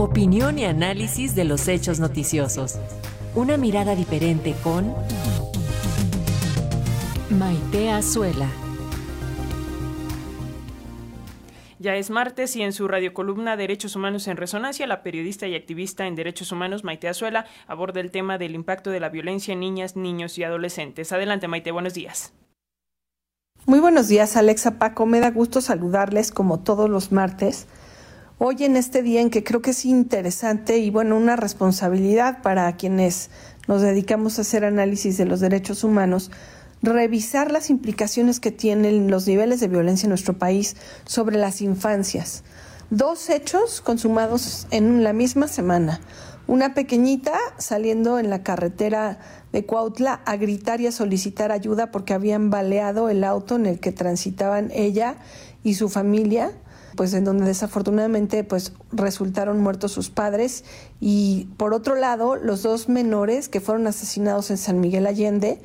Opinión y análisis de los hechos noticiosos. Una mirada diferente con Maite Azuela. Ya es martes y en su radiocolumna Derechos Humanos en Resonancia, la periodista y activista en derechos humanos Maite Azuela aborda el tema del impacto de la violencia en niñas, niños y adolescentes. Adelante Maite, buenos días. Muy buenos días Alexa Paco, me da gusto saludarles como todos los martes. Hoy en este día en que creo que es interesante y bueno, una responsabilidad para quienes nos dedicamos a hacer análisis de los derechos humanos, revisar las implicaciones que tienen los niveles de violencia en nuestro país sobre las infancias. Dos hechos consumados en la misma semana. Una pequeñita saliendo en la carretera de Cuautla a gritar y a solicitar ayuda porque habían baleado el auto en el que transitaban ella y su familia pues en donde desafortunadamente pues resultaron muertos sus padres y por otro lado los dos menores que fueron asesinados en San Miguel Allende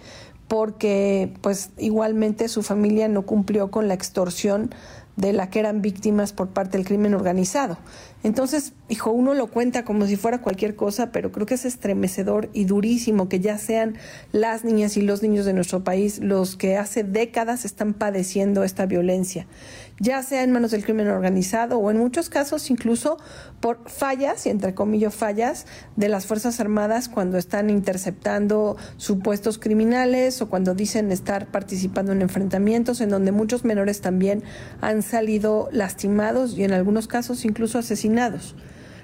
porque pues igualmente su familia no cumplió con la extorsión de la que eran víctimas por parte del crimen organizado. Entonces, hijo, uno lo cuenta como si fuera cualquier cosa, pero creo que es estremecedor y durísimo que ya sean las niñas y los niños de nuestro país los que hace décadas están padeciendo esta violencia ya sea en manos del crimen organizado o en muchos casos incluso por fallas, y entre comillas fallas, de las Fuerzas Armadas cuando están interceptando supuestos criminales o cuando dicen estar participando en enfrentamientos en donde muchos menores también han salido lastimados y en algunos casos incluso asesinados.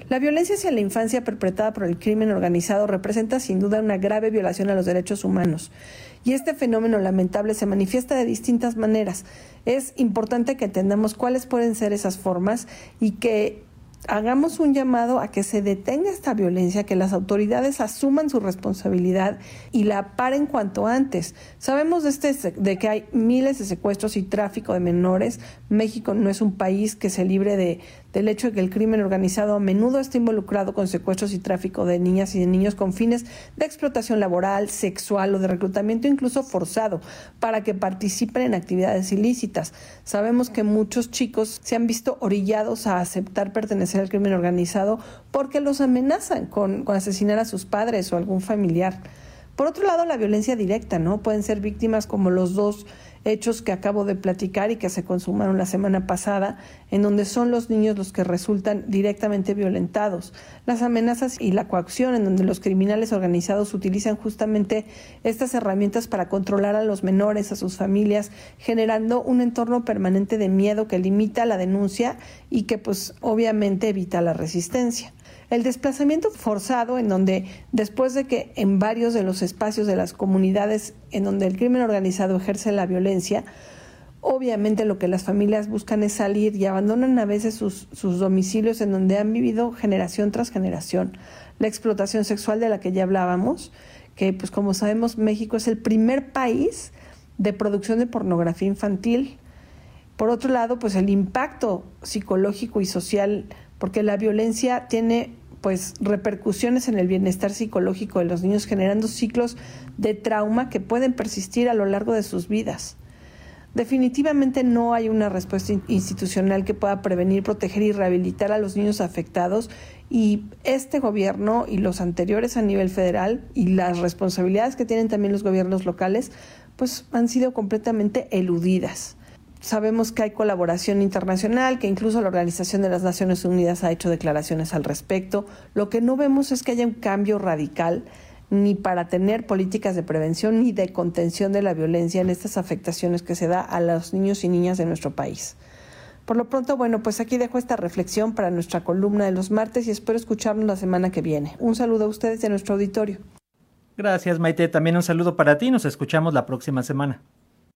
La violencia hacia la infancia perpetrada por el crimen organizado representa sin duda una grave violación a los derechos humanos. Y este fenómeno lamentable se manifiesta de distintas maneras. Es importante que entendamos cuáles pueden ser esas formas y que hagamos un llamado a que se detenga esta violencia, que las autoridades asuman su responsabilidad y la paren cuanto antes. Sabemos de, este, de que hay miles de secuestros y tráfico de menores. México no es un país que se libre de, del hecho de que el crimen organizado a menudo está involucrado con secuestros y tráfico de niñas y de niños con fines de explotación laboral, sexual o de reclutamiento incluso forzado para que participen en actividades ilícitas. Sabemos que muchos chicos se han visto orillados a aceptar pertenecer al crimen organizado porque los amenazan con, con asesinar a sus padres o algún familiar. Por otro lado, la violencia directa, ¿no? Pueden ser víctimas como los dos hechos que acabo de platicar y que se consumaron la semana pasada, en donde son los niños los que resultan directamente violentados. Las amenazas y la coacción, en donde los criminales organizados utilizan justamente estas herramientas para controlar a los menores, a sus familias, generando un entorno permanente de miedo que limita la denuncia y que pues obviamente evita la resistencia. El desplazamiento forzado, en donde después de que en varios de los espacios de las comunidades en donde el crimen organizado ejerce la violencia, obviamente lo que las familias buscan es salir y abandonan a veces sus, sus domicilios en donde han vivido generación tras generación. La explotación sexual de la que ya hablábamos, que pues como sabemos México es el primer país de producción de pornografía infantil. Por otro lado, pues el impacto psicológico y social, porque la violencia tiene pues repercusiones en el bienestar psicológico de los niños, generando ciclos de trauma que pueden persistir a lo largo de sus vidas. Definitivamente no hay una respuesta institucional que pueda prevenir, proteger y rehabilitar a los niños afectados y este gobierno y los anteriores a nivel federal y las responsabilidades que tienen también los gobiernos locales pues han sido completamente eludidas. Sabemos que hay colaboración internacional, que incluso la Organización de las Naciones Unidas ha hecho declaraciones al respecto. Lo que no vemos es que haya un cambio radical ni para tener políticas de prevención ni de contención de la violencia en estas afectaciones que se da a los niños y niñas de nuestro país. Por lo pronto, bueno, pues aquí dejo esta reflexión para nuestra columna de los martes y espero escucharnos la semana que viene. Un saludo a ustedes y a nuestro auditorio. Gracias, Maite. También un saludo para ti. Nos escuchamos la próxima semana.